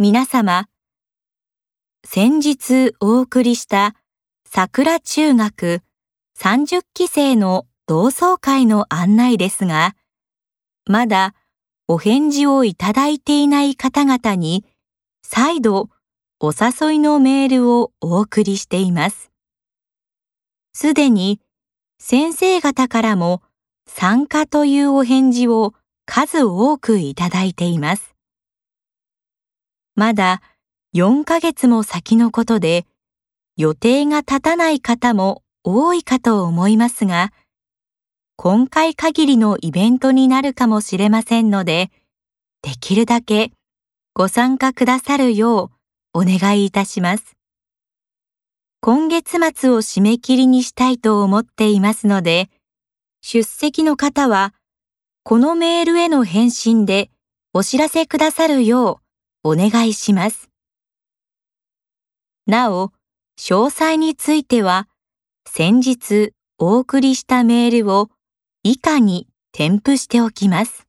皆様、先日お送りした桜中学30期生の同窓会の案内ですが、まだお返事をいただいていない方々に再度お誘いのメールをお送りしています。すでに先生方からも参加というお返事を数多くいただいています。まだ4ヶ月も先のことで予定が立たない方も多いかと思いますが、今回限りのイベントになるかもしれませんので、できるだけご参加くださるようお願いいたします。今月末を締め切りにしたいと思っていますので、出席の方は、このメールへの返信でお知らせくださるようお願いします。なお、詳細については、先日お送りしたメールを以下に添付しておきます。